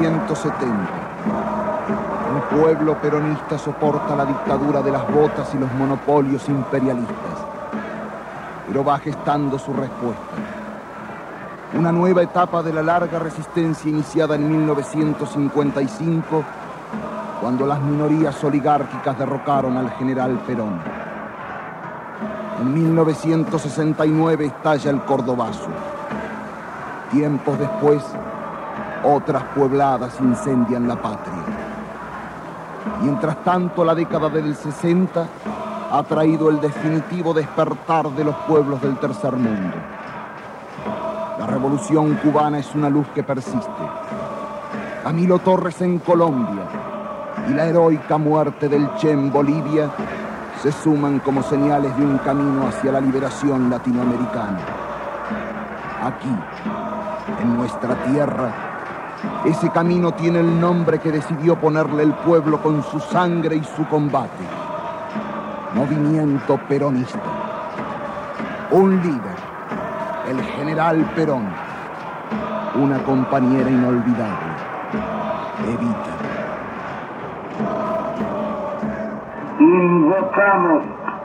1970. Un pueblo peronista soporta la dictadura de las botas y los monopolios imperialistas, pero va gestando su respuesta. Una nueva etapa de la larga resistencia iniciada en 1955, cuando las minorías oligárquicas derrocaron al general Perón. En 1969 estalla el Cordobazo. Tiempos después, otras puebladas incendian la patria. Mientras tanto, la década del 60 ha traído el definitivo despertar de los pueblos del tercer mundo. La revolución cubana es una luz que persiste. Camilo Torres en Colombia y la heroica muerte del Che en Bolivia se suman como señales de un camino hacia la liberación latinoamericana. Aquí, en nuestra tierra, ese camino tiene el nombre que decidió ponerle el pueblo con su sangre y su combate. Movimiento peronista. Un líder, el general Perón. Una compañera inolvidable, Evita. Invocamos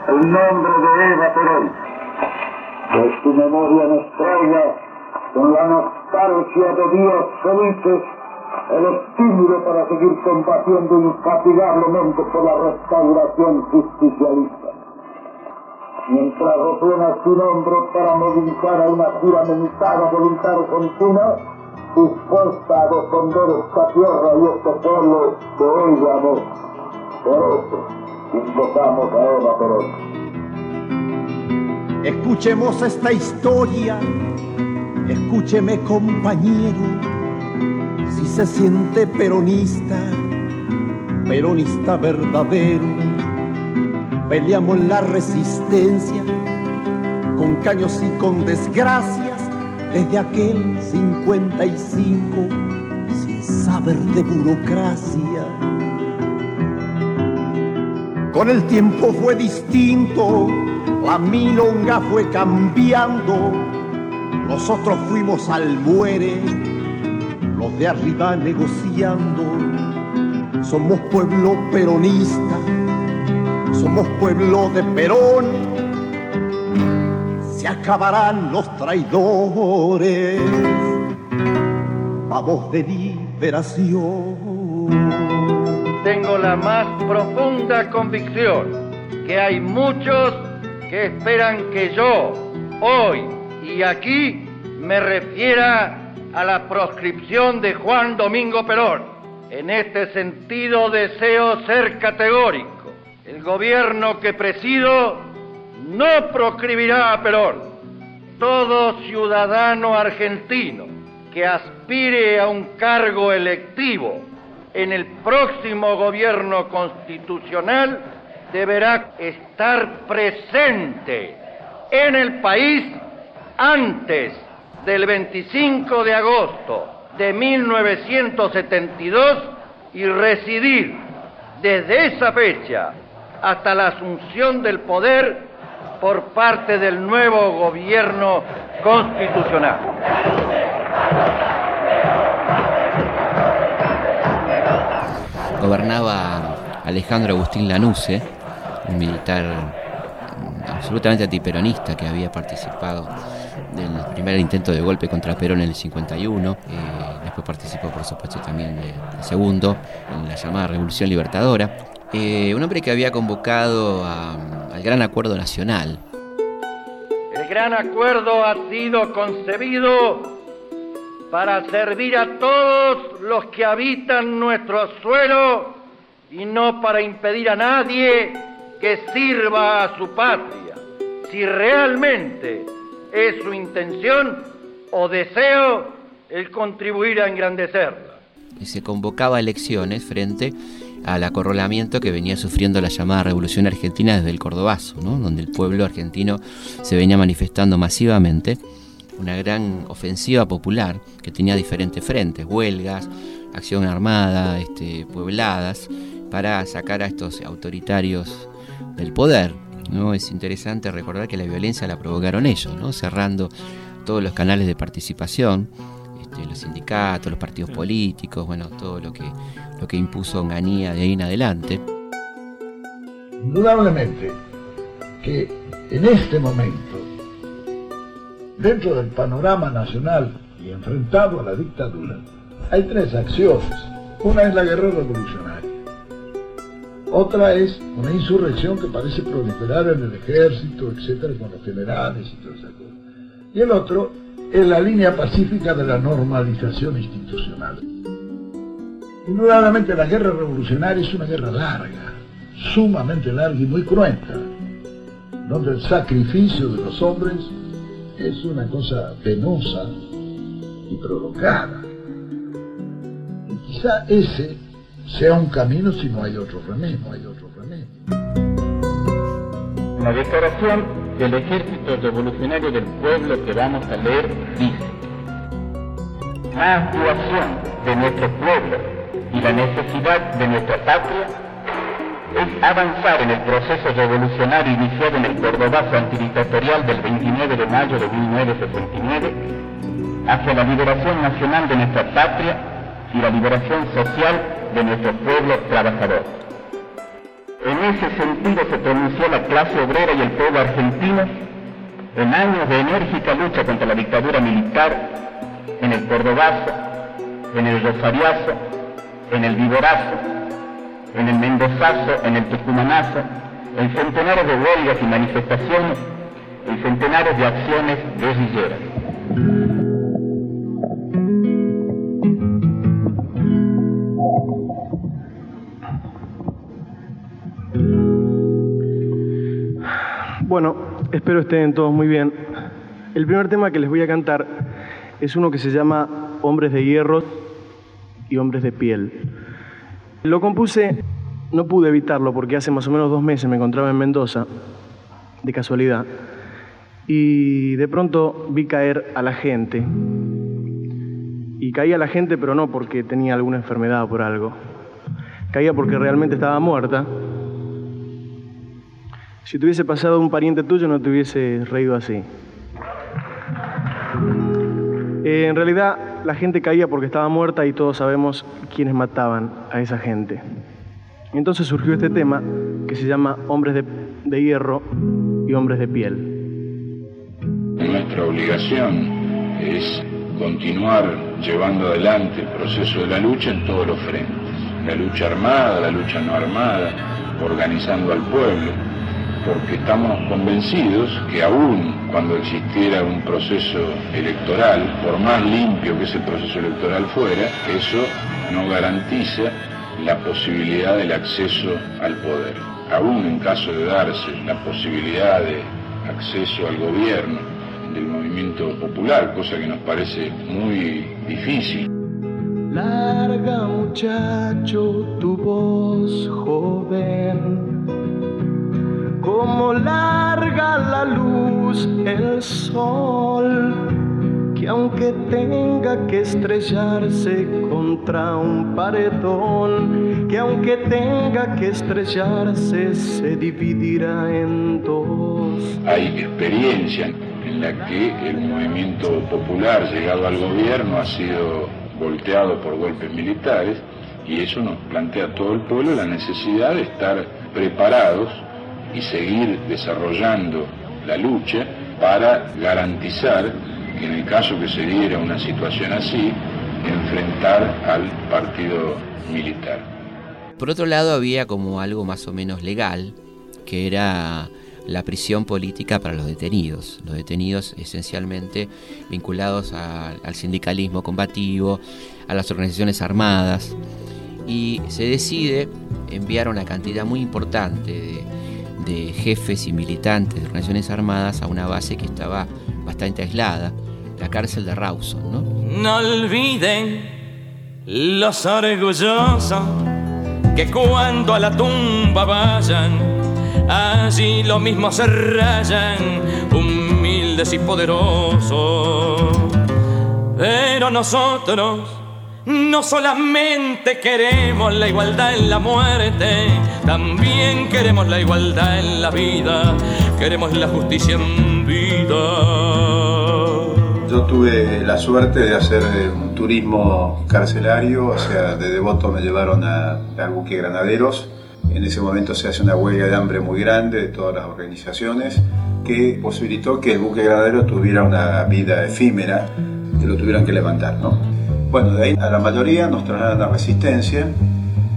el nombre de Eva Perón. Que su memoria nos traiga con la nostalgia de días felices, el estímulo para seguir combatiendo infatigablemente por la restauración justicialista. Mientras resuena su nombre para movilizar a una juramentada voluntad argentina, dispuesta a defender esta tierra y este pueblo que ella amó. Por eso, invocamos a Eva Perón. Escuchemos esta historia Escúcheme compañero, si se siente peronista, peronista verdadero, peleamos la resistencia con caños y con desgracias desde aquel 55 sin saber de burocracia. Con el tiempo fue distinto, la milonga fue cambiando nosotros fuimos al muere, los de arriba negociando. Somos pueblo peronista, somos pueblo de Perón. Se acabarán los traidores, vamos de liberación. Tengo la más profunda convicción que hay muchos que esperan que yo, hoy, y aquí me refiera a la proscripción de Juan Domingo Perón. En este sentido deseo ser categórico. El gobierno que presido no proscribirá a Perón. Todo ciudadano argentino que aspire a un cargo electivo en el próximo gobierno constitucional deberá estar presente en el país antes del 25 de agosto de 1972 y residir desde esa fecha hasta la asunción del poder por parte del nuevo gobierno constitucional. Gobernaba Alejandro Agustín Lanuse, un militar absolutamente antiperonista que había participado del primer intento de golpe contra Perón en el 51, eh, después participó por supuesto también del segundo, en la llamada Revolución Libertadora, eh, un hombre que había convocado al Gran Acuerdo Nacional. El Gran Acuerdo ha sido concebido para servir a todos los que habitan nuestro suelo y no para impedir a nadie que sirva a su patria. Si realmente es su intención o deseo el contribuir a engrandecerla. Y se convocaba elecciones frente al acorralamiento que venía sufriendo la llamada Revolución Argentina desde el Cordobazo, donde el pueblo argentino se venía manifestando masivamente una gran ofensiva popular que tenía diferentes frentes, huelgas, acción armada, este, puebladas, para sacar a estos autoritarios del poder. ¿no? Es interesante recordar que la violencia la provocaron ellos, ¿no? cerrando todos los canales de participación, este, los sindicatos, los partidos políticos, bueno, todo lo que, lo que impuso Onganía de ahí en adelante. Indudablemente que en este momento, dentro del panorama nacional y enfrentado a la dictadura, hay tres acciones. Una es la guerra revolucionaria. Otra es una insurrección que parece proliferar en el ejército, etcétera, con los generales y todo eso. Y el otro es la línea pacífica de la normalización institucional. Indudablemente la guerra revolucionaria es una guerra larga, sumamente larga y muy cruenta, donde el sacrificio de los hombres es una cosa penosa y provocada. Y quizá ese sea un camino si no hay otro remedio, no hay otro remedio. La declaración del Ejército Revolucionario del Pueblo que vamos a leer dice, la actuación de nuestro pueblo y la necesidad de nuestra patria es avanzar en el proceso revolucionario iniciado en el Cordobazo antidictatorial del 29 de mayo de 1969 hacia la liberación nacional de nuestra patria y la liberación social de nuestro pueblo trabajador. En ese sentido se pronunció la clase obrera y el pueblo argentino en años de enérgica lucha contra la dictadura militar en el Cordobazo, en el Rosariazo, en el Viborazo, en el Mendozazo, en el Tucumanazo, en centenares de huelgas y manifestaciones, en centenares de acciones guerrilleras. Bueno, espero estén todos muy bien. El primer tema que les voy a cantar es uno que se llama Hombres de Hierro y Hombres de Piel. Lo compuse, no pude evitarlo porque hace más o menos dos meses me encontraba en Mendoza, de casualidad, y de pronto vi caer a la gente. Y caía la gente, pero no porque tenía alguna enfermedad o por algo. Caía porque realmente estaba muerta si te hubiese pasado un pariente tuyo no te hubiese reído así. Eh, en realidad la gente caía porque estaba muerta y todos sabemos quiénes mataban a esa gente. Entonces surgió este tema que se llama Hombres de, de hierro y Hombres de piel. Nuestra obligación es continuar llevando adelante el proceso de la lucha en todos los frentes. La lucha armada, la lucha no armada, organizando al pueblo, porque estamos convencidos que aún cuando existiera un proceso electoral, por más limpio que ese proceso electoral fuera, eso no garantiza la posibilidad del acceso al poder. Aún en caso de darse la posibilidad de acceso al gobierno del movimiento popular, cosa que nos parece muy difícil. Larga muchacho tu voz joven como larga la luz el sol, que aunque tenga que estrellarse contra un paredón, que aunque tenga que estrellarse se dividirá en dos. Hay experiencia en la que el movimiento popular llegado al gobierno ha sido volteado por golpes militares y eso nos plantea a todo el pueblo la necesidad de estar preparados y seguir desarrollando la lucha para garantizar que en el caso que se diera una situación así, enfrentar al partido militar. Por otro lado, había como algo más o menos legal, que era la prisión política para los detenidos. Los detenidos esencialmente vinculados al sindicalismo combativo, a las organizaciones armadas. Y se decide enviar una cantidad muy importante de, de jefes y militantes de organizaciones armadas a una base que estaba bastante aislada, la cárcel de Rawson. ¿no? no olviden los orgullosos que cuando a la tumba vayan, allí lo mismo se rayan, humildes y poderosos. Pero nosotros no solamente queremos la igualdad en la muerte, también queremos la igualdad en la vida, queremos la justicia en vida. Yo tuve la suerte de hacer eh, un turismo carcelario, o sea, de Devoto me llevaron a, al buque Granaderos. En ese momento se hace una huelga de hambre muy grande de todas las organizaciones que posibilitó que el buque Granadero tuviera una vida efímera, que lo tuvieran que levantar. ¿no? Bueno, de ahí a la mayoría nos trasladan a Resistencia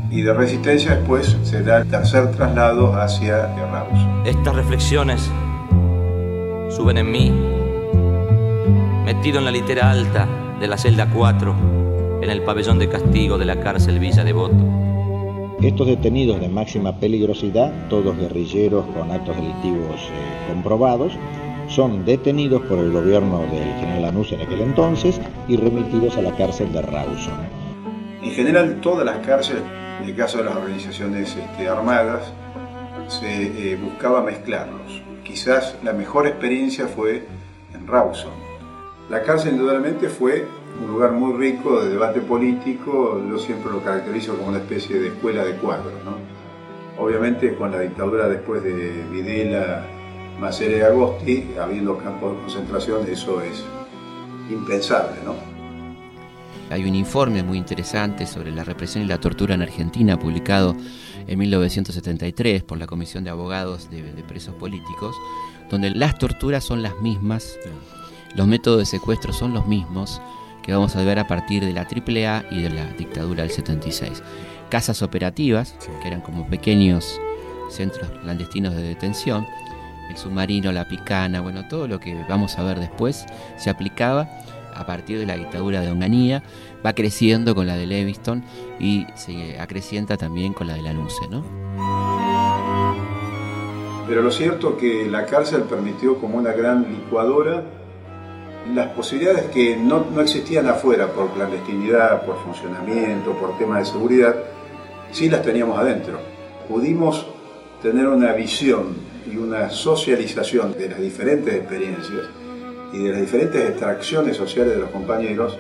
y de Resistencia después se da el tercer traslado hacia Rawson. Estas reflexiones suben en mí metido en la litera alta de la celda 4, en el pabellón de castigo de la cárcel Villa Devoto. Estos detenidos de máxima peligrosidad, todos guerrilleros con actos delictivos eh, comprobados, son detenidos por el gobierno del general Anús en aquel entonces y remitidos a la cárcel de Rawson. En general, todas las cárceles, en el caso de las organizaciones este, armadas, se eh, buscaba mezclarlos. Quizás la mejor experiencia fue en Rawson la cárcel indudablemente fue un lugar muy rico de debate político, yo siempre lo caracterizo como una especie de escuela de cuadros. Obviamente con la dictadura después de Videla, Macere Agosti, habiendo campos de concentración, eso es impensable. ¿no? Hay un informe muy interesante sobre la represión y la tortura en Argentina, publicado en 1973 por la Comisión de Abogados de, de Presos Políticos, donde las torturas son las mismas los métodos de secuestro son los mismos que vamos a ver a partir de la AAA y de la dictadura del 76. Casas operativas, que eran como pequeños centros clandestinos de detención, el submarino, la picana, bueno, todo lo que vamos a ver después se aplicaba a partir de la dictadura de Onganía, va creciendo con la de Leviston y se acrecienta también con la de Lanuse, ¿no? Pero lo cierto que la cárcel permitió como una gran licuadora las posibilidades que no, existían afuera por clandestinidad, por funcionamiento, por temas de seguridad, sí las teníamos adentro. Pudimos tener una visión y una socialización de las diferentes experiencias y de las diferentes extracciones sociales de los compañeros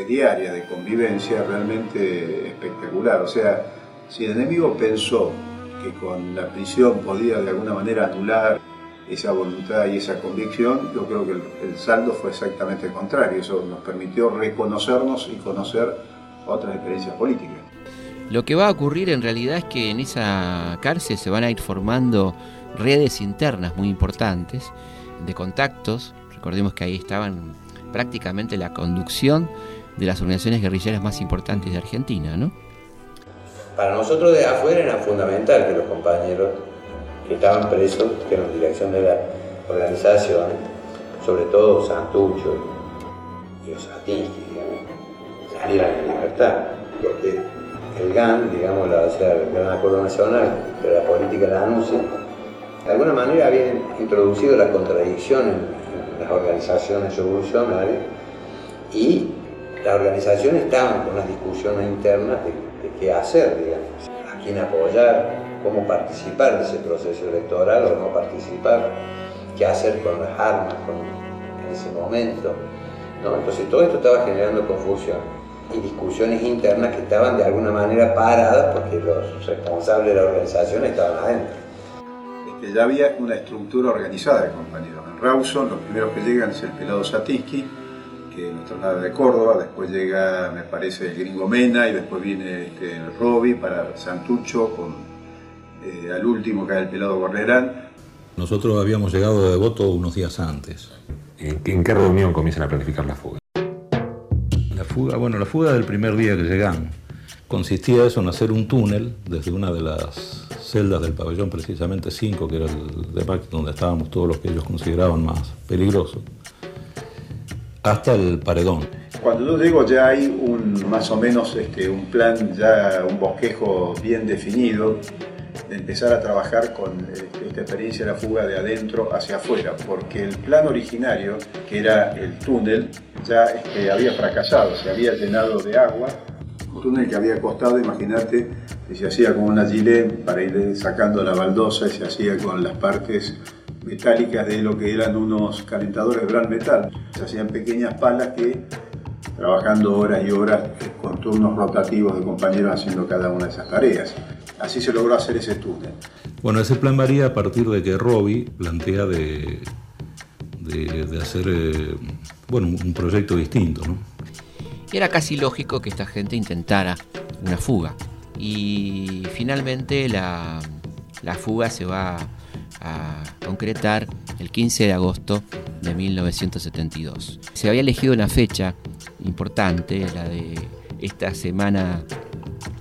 este, diaria de convivencia realmente espectacular. O sea, si el enemigo pensó que con la prisión podía de alguna manera anular esa voluntad y esa convicción, yo creo que el, saldo fue exactamente el contrario. Eso nos permitió reconocernos y conocer otras experiencias políticas. Lo que va a ocurrir en realidad es que en esa cárcel se van a ir formando redes internas muy importantes de contactos. Recordemos que ahí estaban prácticamente la conducción de las organizaciones guerrilleras más importantes de Argentina, ¿no? Para nosotros de afuera era fundamental que los compañeros que estaban presos, que eran dirección de la organización, sobre todo Santucho y Osatinsky, digamos, salieran en libertad, porque el GAN, digamos, la, el Gran Acuerdo Nacional, de la política la ANUCE, de alguna manera habían introducido la contradicción en, las organizaciones revolucionarias y las organizaciones estaban con unas discusiones internas de, qué hacer, digamos, a quién apoyar, cómo participar de ese proceso electoral o no participar, qué hacer con las armas en ese momento. ¿no? Entonces todo esto estaba generando confusión y discusiones internas que estaban de alguna manera paradas porque los responsables de la organización estaban adentro. Que ya había una estructura organizada de compañeros. En Rawson los primeros que llegan es el pelado Satinsky, que nos traslada de Córdoba, después llega, me parece, el gringo Mena y después viene este, el Robi para Santucho con eh, al último que era el pelado Borrerán. Nosotros habíamos llegado de Devoto unos días antes. ¿En qué, reunión comienzan a planificar la fuga? La fuga, bueno, la fuga del primer día que llegan. Consistía eso en hacer un túnel desde una de las celdas del pabellón, precisamente 5, que era el de donde estábamos todos los que ellos consideraban más peligrosos, hasta el paredón. Cuando yo digo ya hay un más o menos este, un plan, ya un bosquejo bien definido, de empezar a trabajar con eh, esta experiencia de la fuga de adentro hacia afuera, porque el plan originario, que era el túnel, ya este, había fracasado, se había llenado de agua, un túnel que había costado, imagínate, que se hacía con una gilet para ir sacando la baldosa y se hacía con las partes metálicas de lo que eran unos calentadores de gran metal. Se hacían pequeñas palas que, trabajando horas y horas con turnos rotativos de compañeros haciendo cada una de esas tareas. Así se logró hacer ese túnel. Bueno, ese plan varía a partir de que Robbie plantea de, de, hacer eh, bueno, un proyecto distinto. ¿no? Era casi lógico que esta gente intentara una fuga. Y finalmente la, la fuga se va a concretar el 15 de agosto de 1972. Se había elegido una fecha importante, la de esta semana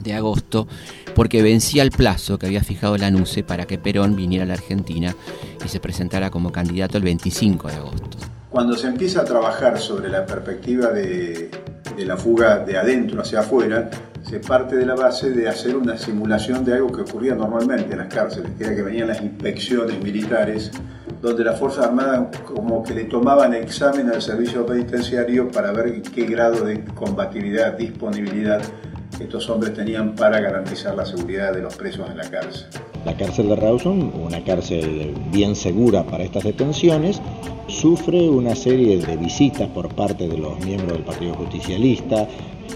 de agosto, porque vencía el plazo que había fijado la NUCE para que Perón viniera a la Argentina y se presentara como candidato el 25 de agosto. Cuando se empieza a trabajar sobre la perspectiva de, de la fuga de adentro hacia afuera, se parte de la base de hacer una simulación de algo que ocurría normalmente en las cárceles, que era que venían las inspecciones militares, donde las Fuerzas Armadas como que le tomaban examen al servicio penitenciario para ver qué grado de combatividad, disponibilidad estos hombres tenían para garantizar la seguridad de los presos en la cárcel. La cárcel de Rawson, una cárcel bien segura para estas detenciones, sufre una serie de visitas por parte de los miembros del Partido Justicialista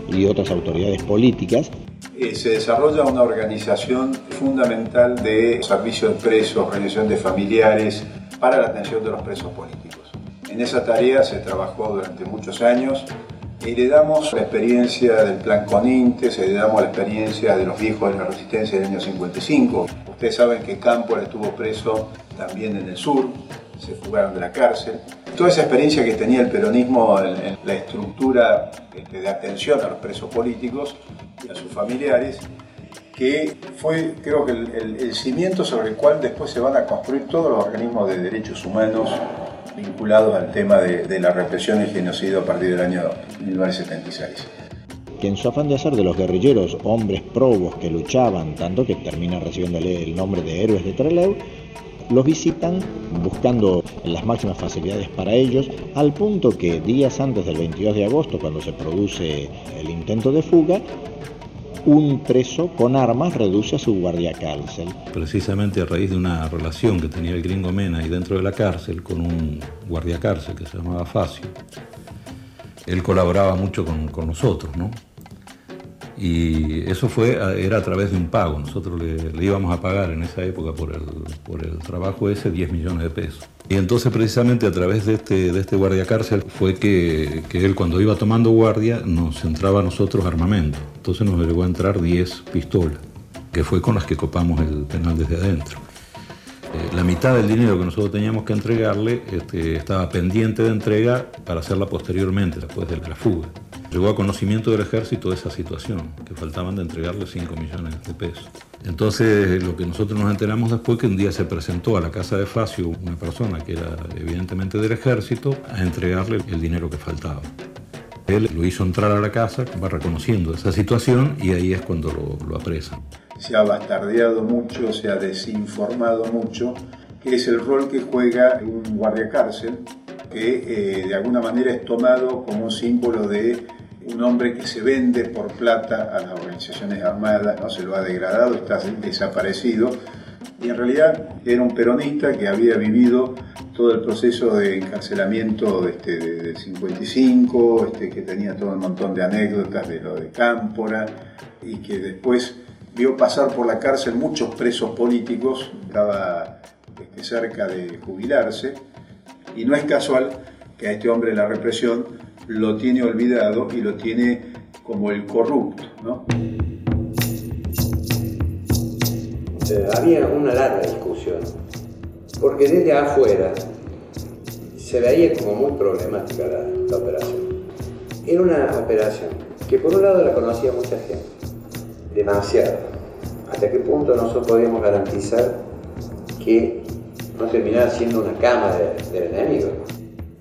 y otras autoridades políticas. Eh, se desarrolla una organización fundamental de servicio de presos, organización de familiares para la atención de los presos políticos. En esa tarea se trabajó durante muchos años Heredamos la experiencia del plan Conintes, heredamos la experiencia de los viejos de la resistencia del año 55. Ustedes saben que Campos estuvo preso también en el sur, se fugaron de la cárcel. Toda esa experiencia que tenía el peronismo en, la estructura este, de atención a los presos políticos y a sus familiares, que fue creo que el, el cimiento sobre el cual después se van a construir todos los organismos de derechos humanos vinculados al tema de, de la represión y genocidio a partir del año 1976 que en su afán de hacer de los guerrilleros hombres probos que luchaban, tanto que termina recibiéndole el nombre de héroes de Trelew, los visitan buscando las máximas facilidades para ellos, al punto que días antes del 22 de agosto, cuando se produce el intento de fuga, un preso con armas reduce a su guardia cárcel. Precisamente a raíz de una relación que tenía el gringo Mena ahí dentro de la cárcel con un guardia cárcel que se llamaba Facio, él colaboraba mucho con, con nosotros, ¿no? Y eso fue, era a través de un pago. Nosotros le, íbamos a pagar en esa época por el, por el trabajo ese 10 millones de pesos. Y entonces precisamente a través de este, de este guardia cárcel fue que, que, él cuando iba tomando guardia nos entraba a nosotros armamento. Entonces nos llegó a entrar 10 pistolas, que fue con las que copamos el penal desde adentro. Eh, la mitad del dinero que nosotros teníamos que entregarle este, estaba pendiente de entrega para hacerla posteriormente, después de la fuga. Llegó a conocimiento del ejército de esa situación, que faltaban de entregarle 5 millones de pesos. Entonces, lo que nosotros nos enteramos después que un día se presentó a la casa de Facio una persona que era evidentemente del ejército a entregarle el dinero que faltaba. Él lo hizo entrar a la casa, va reconociendo esa situación y ahí es cuando lo, lo apresan. Se ha bastardeado mucho, se ha desinformado mucho, que es el rol que juega un guardia cárcel, que eh, de alguna manera es tomado como símbolo de un hombre que se vende por plata a las organizaciones armadas, no se lo ha degradado, está desaparecido, y en realidad era un peronista que había vivido todo el proceso de encarcelamiento este, del 55, este, que tenía todo un montón de anécdotas de lo de Cámpora, y que después vio pasar por la cárcel muchos presos políticos, estaba este, cerca de jubilarse, y no es casual que a este hombre la represión lo tiene olvidado y lo tiene como el corrupto. ¿no? había una larga discusión, porque desde afuera se veía como muy problemática la, la operación. Era una operación que por un lado la conocía mucha gente, demasiado, hasta qué punto nosotros podíamos garantizar que no terminara siendo una cama del enemigo.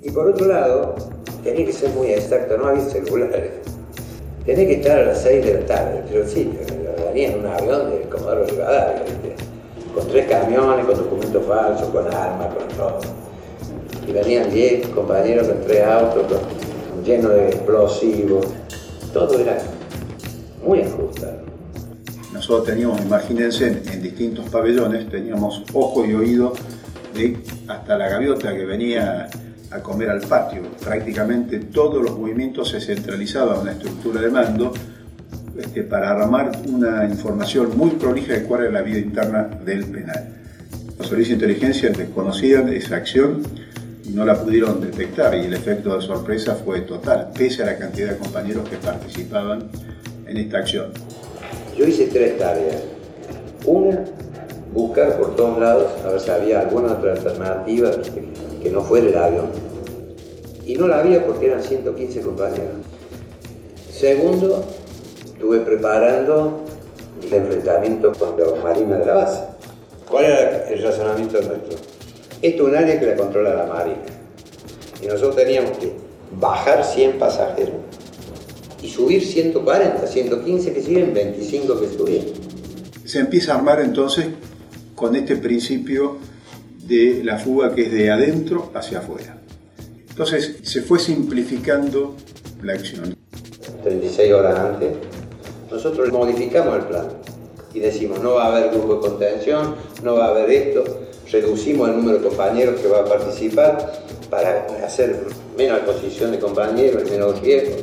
Y por otro lado, tenía que ser muy exacto, no había celulares. Tenía que estar a las 6 de la tarde, pero sí, venía en un avión del Comodoro Rivadavia, con tres camiones, con documentos falsos, con armas, con todo. Y venían 10 compañeros con tres autos, llenos de explosivos. Todo era muy ajustado. Nosotros teníamos, imagínense, en, en distintos pabellones, teníamos ojo y oído de hasta la gaviota que venía a comer al patio. Prácticamente todos los movimientos se centralizaban en la estructura de mando este, para armar una información muy prolija de cuál era la vida interna del penal. Los servicios de inteligencia desconocían esa acción y no la pudieron detectar y el efecto de sorpresa fue total, pese a la cantidad de compañeros que participaban en esta acción. Yo hice tres tareas. Una, buscar por todos lados a ver si había alguna otra alternativa que no fuera el avión. Y no la había porque eran 115 compañeros. Segundo, estuve preparando el enfrentamiento con los marines de la base. ¿Cuál era el razonamiento nuestro? Esto es un área que la controla la Marina. Y nosotros teníamos que bajar 100 pasajeros y subir 140, 115 que siguen, 25 que subían. Se empieza a armar entonces con este principio de la fuga que es de adentro hacia afuera. Entonces se fue simplificando la acción. 36 horas antes, nosotros modificamos el plan y decimos no va a haber grupo de contención, no va a haber esto, reducimos el número de compañeros que va a participar para hacer menos exposición de compañeros, menos riesgo.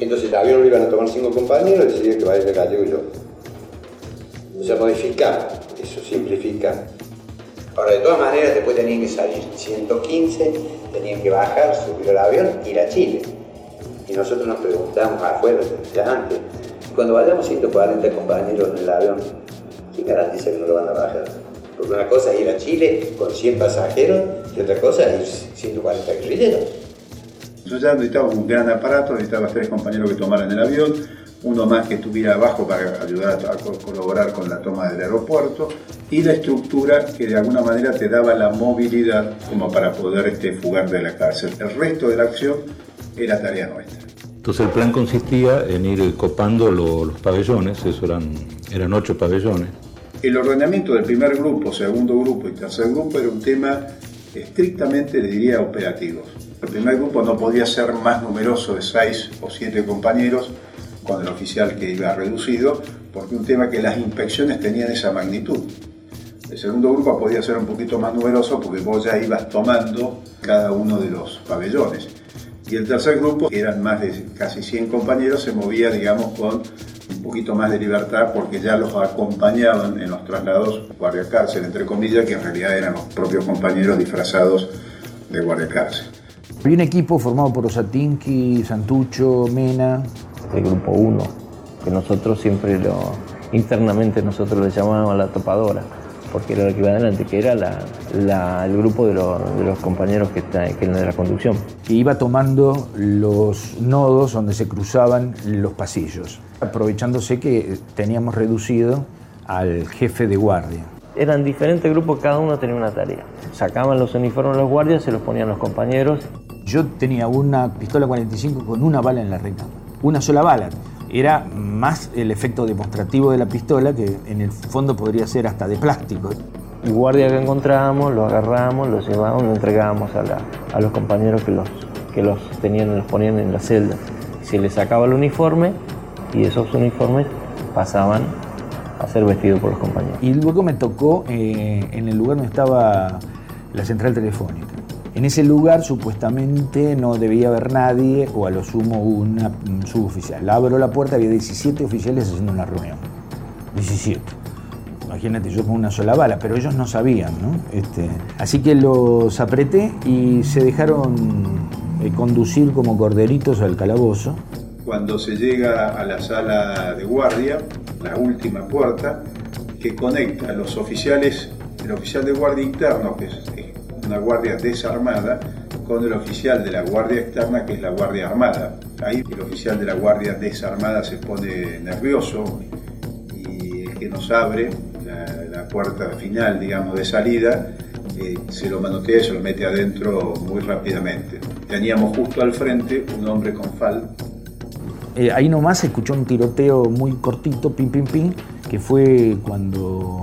Entonces el avión lo iban a tomar cinco compañeros y decidieron que va a ir el gallego y yo. O sea, modificar, eso simplifica. Ahora, de todas maneras, después tenían que salir 115, tenían que bajar, subir el avión, ir a Chile. Y nosotros nos preguntamos afuera, ya antes, cuando vayamos 140 compañeros en el avión, ¿quién garantiza que no lo van a bajar? Porque una cosa es ir a Chile con 100 pasajeros y otra cosa es ir 140 guerrilleros. Yo ya necesitaba un gran aparato, necesitaba tres compañeros que tomaran el avión, uno más que estuviera abajo para ayudar a, colaborar con la toma del aeropuerto y la estructura que de alguna manera te daba la movilidad como para poder este, fugar de la cárcel. El resto de la acción era tarea nuestra. Entonces el plan consistía en ir copando los pabellones, eso eran, eran ocho pabellones. El ordenamiento del primer grupo, segundo grupo y tercer grupo era un tema estrictamente, le diría, operativo. El primer grupo no podía ser más numeroso de seis o siete compañeros con el oficial que iba reducido, porque un tema que las inspecciones tenían esa magnitud. El segundo grupo podía ser un poquito más numeroso porque vos ya ibas tomando cada uno de los pabellones. Y el tercer grupo, que eran más de casi 100 compañeros, se movía, digamos, con un poquito más de libertad porque ya los acompañaban en los traslados guardia cárcel, entre comillas, que en realidad eran los propios compañeros disfrazados de guardia cárcel. Había un equipo formado por Osatinki, Santucho, Mena. El grupo 1, que nosotros siempre lo, internamente nosotros le llamábamos la topadora, porque era lo que iba adelante, que era la, el grupo de, de, los compañeros que, está, que de la conducción. Que iba tomando los nodos donde se cruzaban los pasillos, aprovechándose que teníamos reducido al jefe de guardia eran diferentes grupos, cada uno tenía una tarea. Sacaban los uniformes los guardias, se los ponían los compañeros. Yo tenía una pistola 45 con una bala en la recámara, una sola bala. Era más el efecto demostrativo de la pistola, que en el fondo podría ser hasta de plástico. El guardia que encontrábamos, lo agarrábamos, lo llevábamos, lo entregábamos a, los compañeros que los, que los tenían, los ponían en la celda. Se les sacaba el uniforme y esos uniformes pasaban a ser vestido por los compañeros. Y luego me tocó eh, en el lugar donde estaba la central telefónica. En ese lugar supuestamente no debía haber nadie o a lo sumo una, un suboficial. Abro la puerta, había 17 oficiales haciendo una reunión. 17. Imagínate, yo con una sola bala, pero ellos no sabían, ¿no? Este, así que los apreté y se dejaron eh, conducir como corderitos al calabozo. Cuando se llega a la sala de guardia, la última puerta, que conecta a los oficiales, el oficial de guardia interno, que es una guardia desarmada, con el oficial de la guardia externa, que es la guardia armada. Ahí el oficial de la guardia desarmada se pone nervioso y el que nos abre la, puerta final, digamos, de salida, eh, se lo manotea y se lo mete adentro muy rápidamente. Teníamos justo al frente un hombre con fal eh, ahí nomás se escuchó un tiroteo muy cortito, pim, pim, pim, que fue cuando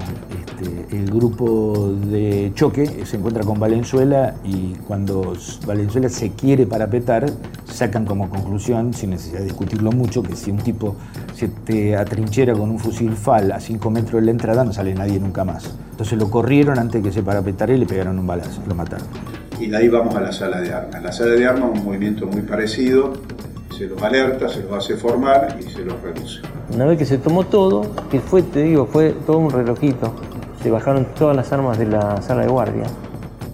Este, el grupo de choque se encuentra con Valenzuela y cuando Valenzuela se quiere parapetar, sacan como conclusión, sin necesidad de discutirlo mucho, que si un tipo se te atrinchera con un fusil FAL a 5 metros de la entrada, no sale nadie nunca más. Entonces lo corrieron antes de que se parapetara y le pegaron un balazo, lo mataron. Y de ahí vamos a la sala de armas. La sala de armas es un movimiento muy parecido, se los alerta, se los hace formar y se los reduce. Una vez que se tomó todo, que fue, te digo, fue todo un relojito, se bajaron todas las armas de la sala de guardia.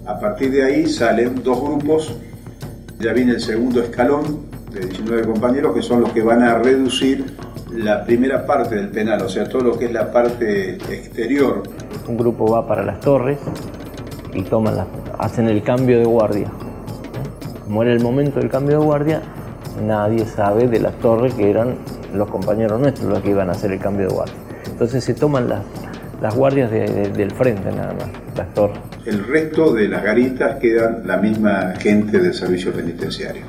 A partir de ahí salen dos grupos, ya viene el segundo escalón de 19 compañeros que son los que van a reducir la primera parte del penal, o sea, todo lo que es la parte exterior. Un grupo va para las torres y toman las, hacen el cambio de guardia. Como era el momento del cambio de guardia, nadie sabe de las torres que eran los compañeros nuestros los que iban a hacer el cambio de guardia. Entonces se toman las, las guardias del frente nada más, las torres. El resto de las garitas quedan la misma gente del servicio penitenciario.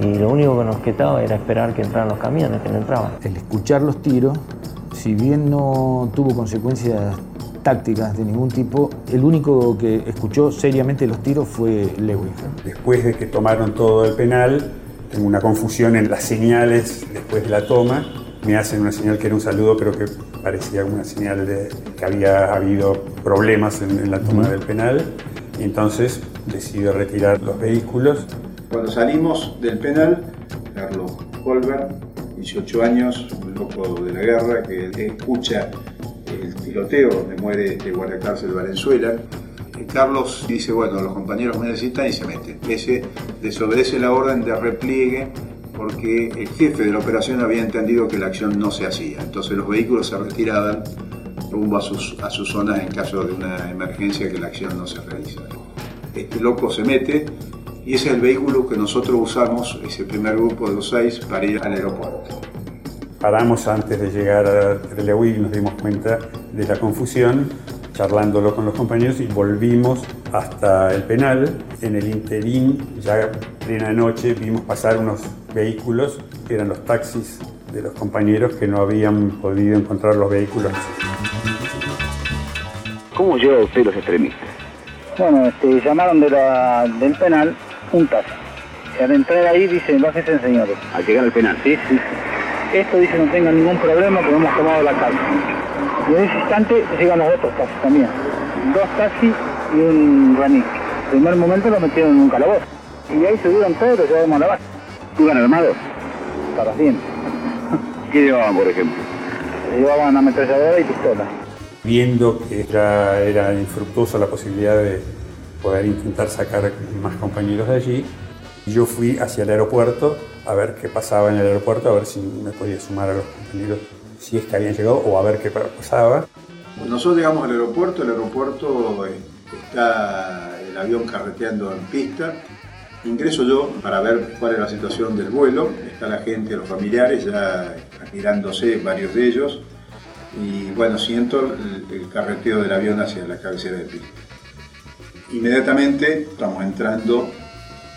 Y lo único que nos quedaba era esperar que entraran los camiones, que no entraban. El escuchar los tiros, si bien no tuvo consecuencias tácticas de ningún tipo, el único que escuchó seriamente los tiros fue Lewis. Después de que tomaron todo el penal, tengo una confusión en las señales después de la toma. Me hacen una señal que era un saludo, pero que parecía una señal de que había habido problemas en, la toma del penal. Y entonces decido retirar los vehículos. Cuando salimos del penal, Carlos Colbert, 18 años, un loco de la guerra, que escucha el tiroteo donde muere el guardia cárcel de Valenzuela, Carlos dice, bueno, los compañeros me necesitan y se mete. Ese desobedece la orden de repliegue porque el jefe de la operación había entendido que la acción no se hacía. Entonces los vehículos se retiraban rumbo a sus, a sus zonas en caso de una emergencia que la acción no se realiza. Este loco se mete y ese es el vehículo que nosotros usamos, ese primer grupo de los seis, para ir al aeropuerto. Paramos antes de llegar a Trelew y nos dimos cuenta de la confusión charlándolo con los compañeros y volvimos hasta el penal. En el interín, ya plena noche, vimos pasar unos vehículos que eran los taxis de los compañeros que no habían podido encontrar los vehículos. ¿Cómo lleva usted los extremistas? Bueno, este, llamaron de la, del penal un taxi. Al entrar ahí dicen, bájense señores. Al llegar al penal. Sí, sí. Esto dice no tengan ningún problema porque hemos tomado la calma. Y en ese instante llegan los otros taxis también. Dos taxis y un raní. En primer momento lo metieron en un calabozo. Y ahí subieron todos y llevamos a la base. ¿Iban armados? Para bien. ¿Qué llevaban, por ejemplo? Llevaban ametralladora y pistola. Viendo que era, era infructuosa la posibilidad de poder intentar sacar más compañeros de allí, yo fui hacia el aeropuerto a ver qué pasaba en el aeropuerto, a ver si me podía sumar a los compañeros si es que habían llegado o a ver qué pasaba. Nosotros llegamos al aeropuerto, el aeropuerto eh, está el avión carreteando en pista. Ingreso yo para ver cuál es la situación del vuelo. Está la gente, los familiares ya mirándose, varios de ellos. Y bueno, siento el, carreteo del avión hacia la cabecera de pista. Inmediatamente estamos entrando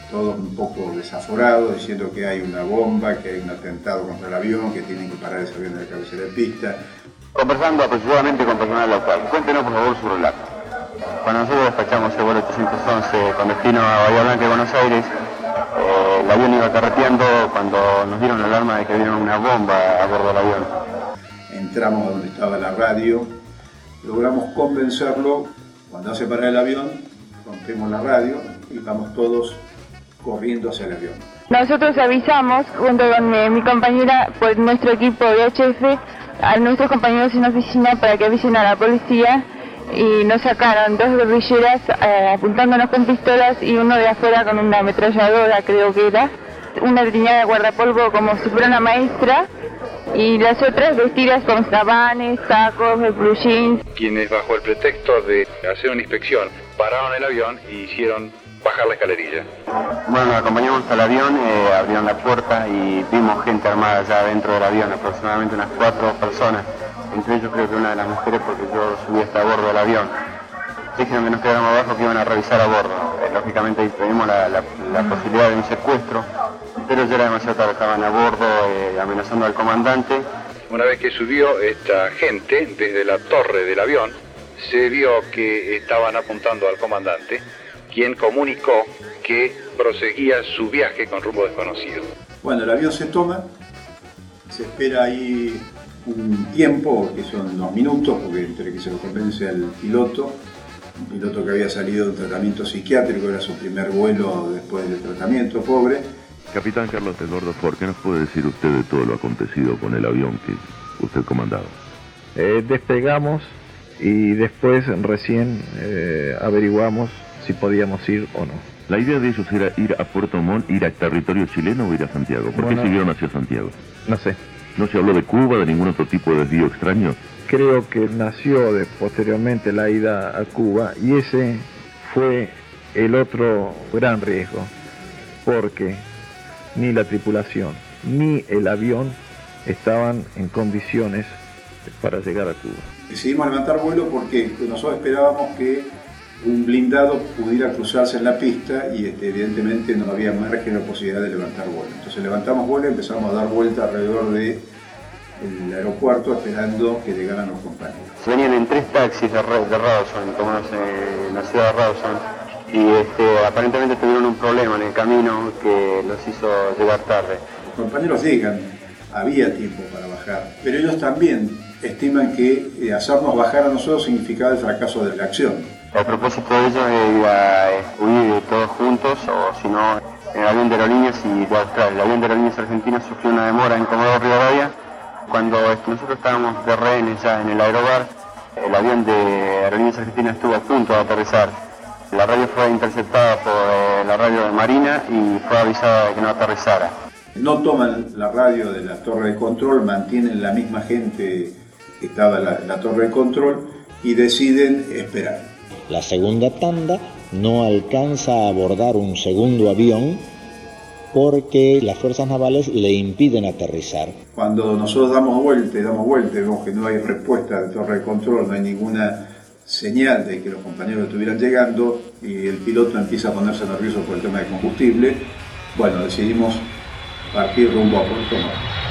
todos un poco desaforados, diciendo que hay una bomba, que hay un atentado contra el avión, que tienen que parar ese avión de la cabecera de pista. Conversando aproximadamente con personal local, cuéntenos por favor su relato. Cuando nosotros despachamos el vuelo 811 con destino a Bahía Blanca de Buenos Aires, eh, el avión iba carreteando cuando nos dieron la alarma de que vieron una bomba a bordo del avión. Entramos donde estaba la radio, logramos convencerlo, cuando hace parar el avión, rompemos la radio y vamos todos corriendo hacia el avión. Nosotros avisamos, junto con eh, mi compañera, por nuestro equipo de HF, a nuestros compañeros en la oficina para que avisen a la policía y nos sacaron dos guerrilleras eh, apuntándonos con pistolas y uno de afuera con una ametralladora, creo que era. Una niña de guardapolvo como si fuera una maestra y las otras vestidas con sabanes, sacos, blue jeans. Quienes bajo el pretexto de hacer una inspección pararon el avión y hicieron bajar la escalerilla. Bueno, nos acompañamos al avión, eh, abrieron la puerta y vimos gente armada ya dentro del avión, aproximadamente unas cuatro personas. Entre ellos creo que una de las mujeres porque yo subí hasta a bordo del avión. Dijeron que nos quedáramos abajo que iban a revisar a bordo. Eh, lógicamente tuvimos la, la, posibilidad de un secuestro, pero ya era demasiado tarde, estaban a bordo eh, amenazando al comandante. Una vez que subió esta gente desde la torre del avión, se vio que estaban apuntando al comandante, quien comunicó que proseguía su viaje con rumbo desconocido. Bueno, el avión se toma, se espera ahí un tiempo, que son unos minutos, porque entre que se lo convence al piloto, un piloto que había salido de un tratamiento psiquiátrico, era su primer vuelo después del tratamiento, pobre. Capitán Carlos Eduardo Ford, ¿qué nos puede decir usted de todo lo acontecido con el avión que usted comandaba? Eh, despegamos y después recién eh, averiguamos si podíamos ir o no. La idea de ellos era ir a Puerto Montt, ir a territorio chileno o ir a Santiago. ¿Por Bueno. qué siguieron hacia Santiago? No sé. ¿No se habló de Cuba, de ningún otro tipo de desvío extraño? Creo que nació de, posteriormente la ida a Cuba y ese fue el otro gran riesgo, porque ni la tripulación ni el avión estaban en condiciones para llegar a Cuba. Decidimos levantar vuelo porque nosotros esperábamos que un blindado pudiera cruzarse en la pista y este, evidentemente no había margen o posibilidad de levantar vuelo. Entonces levantamos vuelo y empezamos a dar vuelta alrededor del aeropuerto esperando que llegaran los compañeros. Venían en tres taxis de, de Rawson, tomados en la ciudad de Rawson, y este, aparentemente tuvieron un problema en el camino que los hizo llegar tarde. Los compañeros llegan, había tiempo para bajar, pero ellos también estiman que eh, hacernos bajar a nosotros significaba el fracaso de la acción. El propósito de ellos era huir todos juntos, o si no, en el avión de aerolíneas y Australia. El avión de aerolíneas argentinas sufrió una demora en Comodoro Rivadavia. Cuando nosotros estábamos de rehenes ya en el aerobar, el avión de aerolíneas argentinas estuvo a punto de aterrizar. La radio fue interceptada por eh, la radio de Marina y fue avisada de que no aterrizara. No toman la radio de la torre de control, mantienen la misma gente que estaba en la torre de control y deciden esperar. La segunda tanda no alcanza a abordar un segundo avión porque las fuerzas navales le impiden aterrizar. Cuando nosotros damos vuelta y damos vuelta vemos que no hay respuesta de torre de control, no hay ninguna señal de que los compañeros estuvieran llegando y el piloto empieza a ponerse nervioso por el tema de combustible, bueno, decidimos partir rumbo a Puerto Montt.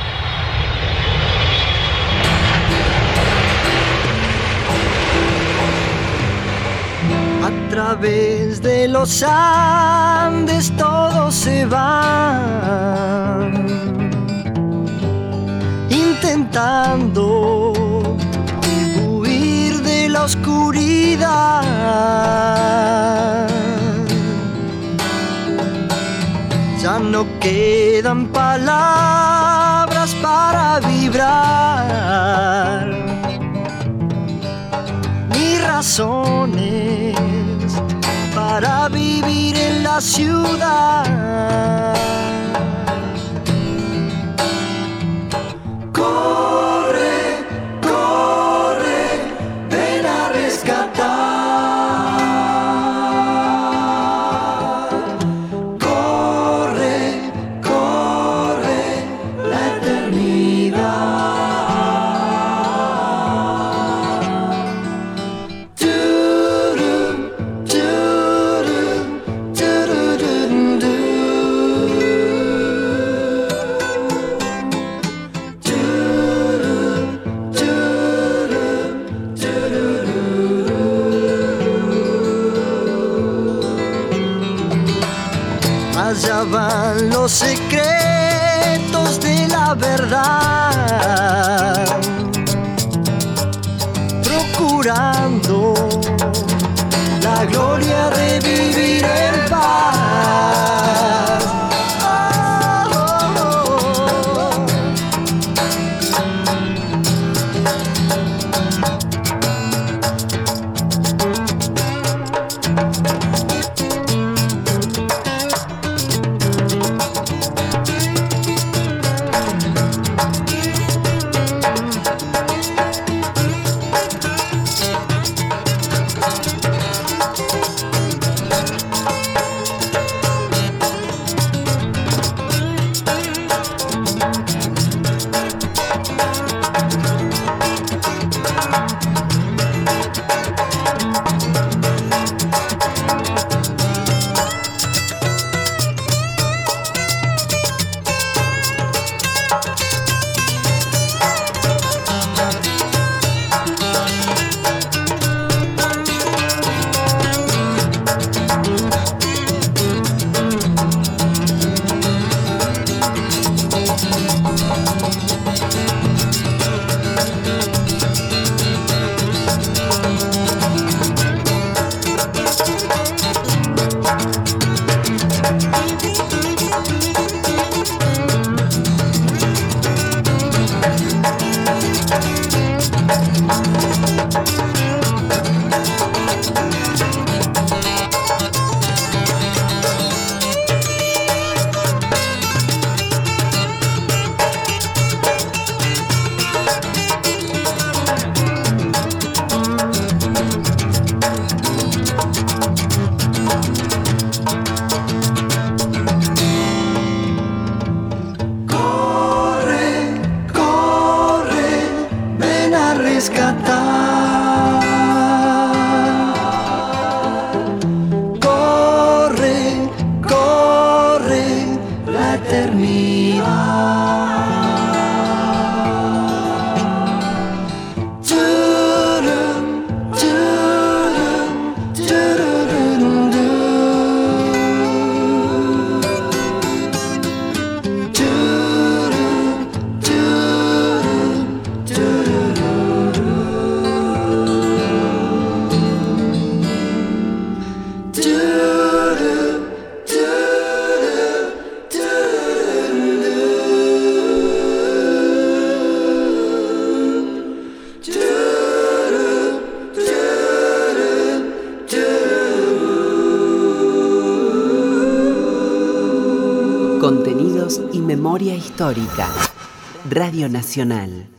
A través de los Andes todos se van intentando huir de la oscuridad. Ya no quedan palabras para vibrar ni razones para vivir en la ciudad. Van memoria histórica. Radio Nacional.